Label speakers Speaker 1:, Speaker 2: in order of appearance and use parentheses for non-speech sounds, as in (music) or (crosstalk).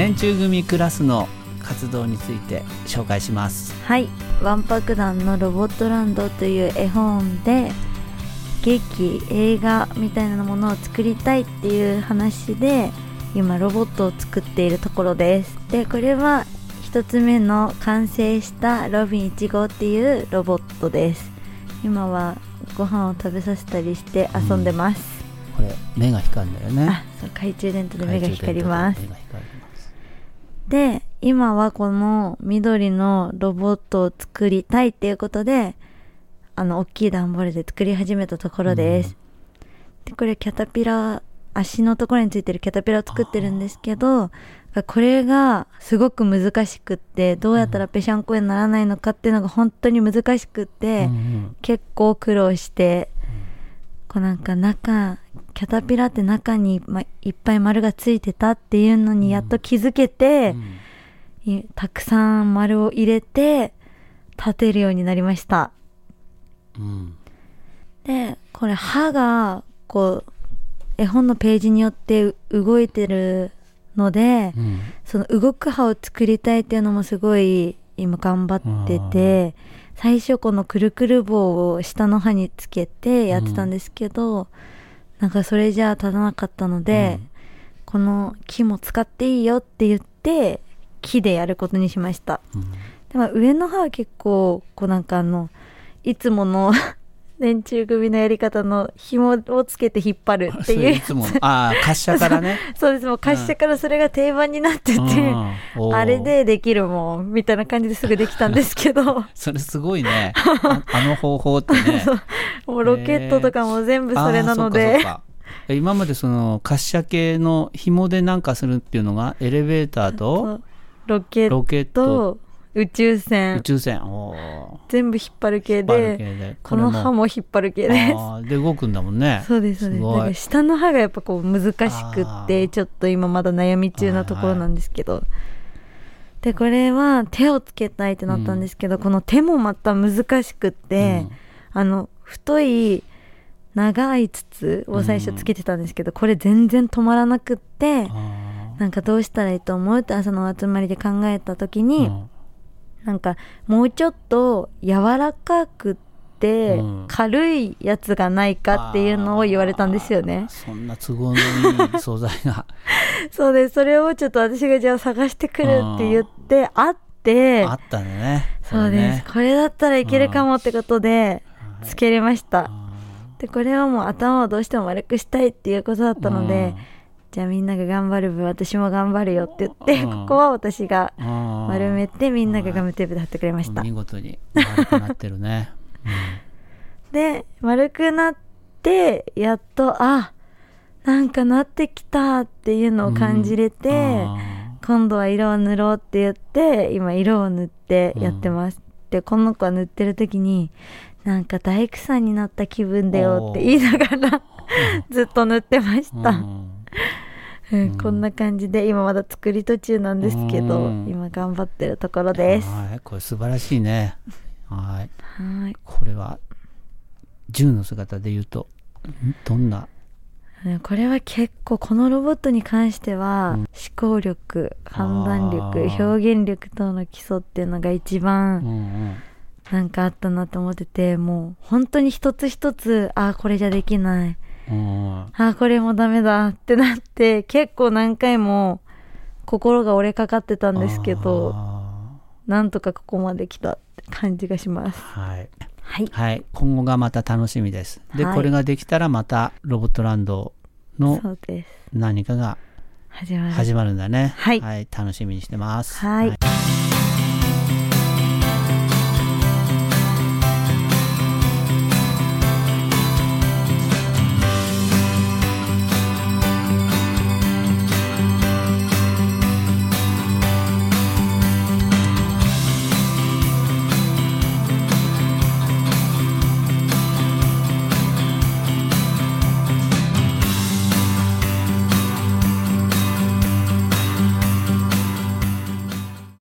Speaker 1: 年中組クラスの活動について紹介します。
Speaker 2: はい。わんぱく団のロボットランドという絵本で劇映画みたいなものを作りたいっていう話で今ロボットを作っているところです。でこれは1つ目の完成したロビン1号っていうロボットです。今はご飯を食べさせたりして遊んでます、
Speaker 1: これ目が光るんだよね。
Speaker 2: あそう懐中電灯で目が光りますで今はこの緑のロボットを作りたいっていうことであの大きい段ボールで作り始めたところです、でこれキャタピラ足のところについてるキャタピラを作ってるんですけどこれがすごく難しくってどうやったらぺしゃんこにならないのかっていうのが本当に難しくって、
Speaker 1: うんうん。
Speaker 2: 結構苦労して、こうなんか中キャタピラって中に、ま、いっぱい丸がついてたっていうのにやっと気づけて、
Speaker 1: うん。
Speaker 2: いたくさん丸を入れて立てるようになりました。
Speaker 1: うん。
Speaker 2: でこれ歯がこう絵本のページによって動いてるので
Speaker 1: うん。
Speaker 2: その動く歯を作りたいっていうのもすごい今頑張ってて最初このくるくる棒を下の歯につけてやってたんですけど、なんかそれじゃ立たなかったので、
Speaker 1: うん。
Speaker 2: この木も使っていいよって言って木でやることにしました。
Speaker 1: うん。
Speaker 2: でも上の歯は結構こうなんかあのいつもの (laughs) 年中組のやり方の紐をつけて引っ張るって
Speaker 1: そ
Speaker 2: いう。
Speaker 1: れいつも (laughs) ああ滑車からね。(laughs)
Speaker 2: そうです。もう滑車からそれが定番になってて、
Speaker 1: うん。
Speaker 2: あれでできるもんみたいな感じですぐできたんですけど。
Speaker 1: それすごいね。ああの方法ってね
Speaker 2: もうロケットとかも全部それなので、
Speaker 1: あー今までその滑車系の紐でなんかするっていうのがエレベーターと
Speaker 2: ロケット
Speaker 1: ロケット。
Speaker 2: と宇宙
Speaker 1: 宇
Speaker 2: 船。
Speaker 1: 宙船
Speaker 2: 全部引っ張る系でこの歯も。引っ張る系です。
Speaker 1: で動くんだもんね。
Speaker 2: そうですそうです。下の歯がやっぱこう難しくってちょっと今まだ悩み中なところなんですけど、でこれは手をつけたいってなったんですけど、この手もまた難しくって、あの太い長い筒を最初つけてたんですけど、これ全然止まらなくって
Speaker 1: あ
Speaker 2: なんかどうしたらいいと思うって朝の集まりで考えた時
Speaker 1: ー
Speaker 2: に、
Speaker 1: うん。
Speaker 2: なんかもうちょっと柔らかくって
Speaker 1: うん。
Speaker 2: 軽いやつがないかっていうのを言われたんですよね。
Speaker 1: あー。そんな都合のいい素材が。(laughs)
Speaker 2: そうです。それをちょっと私がじゃあ探してくるって言って、あって
Speaker 1: あ、ったね。
Speaker 2: そうです。これだったらいけるかもってことで、つけれました。
Speaker 1: あ
Speaker 2: で、これはもう頭をどうしても丸くしたいっていうことだったので
Speaker 1: うん、
Speaker 2: じゃあみんなが頑張る分私も頑張るよって言って、
Speaker 1: うん。
Speaker 2: ここは私が丸めてみんながガムテープで貼ってくれました。
Speaker 1: 見。事に丸くなってるね、(laughs)
Speaker 2: で、丸くなって、やっと、あ、なんかなってきたっていうのを感じれ
Speaker 1: うん。
Speaker 2: 今度は色を塗ろうって言って今色を塗ってやってます、でこの子は塗ってる時になんか大工さんになった気分だよって言いながらずっと塗ってまし
Speaker 1: ー
Speaker 2: た、
Speaker 1: うん。
Speaker 2: うん。こんな感じで今まだ作り途中なんですけど、
Speaker 1: うん。
Speaker 2: 今頑張ってるところです。
Speaker 1: はい。これ素晴らしいね。はい。
Speaker 2: はい。
Speaker 1: これは銃の姿で言うとん？どんな？
Speaker 2: ねこれは結構このロボットに関しては、思考力判断力表現力等の基礎っていうのが一
Speaker 1: う
Speaker 2: 番
Speaker 1: んうん
Speaker 2: なんかあったなと思っててもう本当に一つ一つああこれじゃできない。
Speaker 1: うん。
Speaker 2: あーこれもダメだってなって結構何回も心が折れかかってたんですけど
Speaker 1: あ
Speaker 2: なんとかここまで来たって感じがします。
Speaker 1: ーはい。
Speaker 2: はい。
Speaker 1: はい。今後がまた楽しみです。で、
Speaker 2: はい。
Speaker 1: これができたらまたロボットランドの何かが
Speaker 2: 始まる。
Speaker 1: 始まるんだね。
Speaker 2: はい。
Speaker 1: 楽しみにしてます。
Speaker 2: はい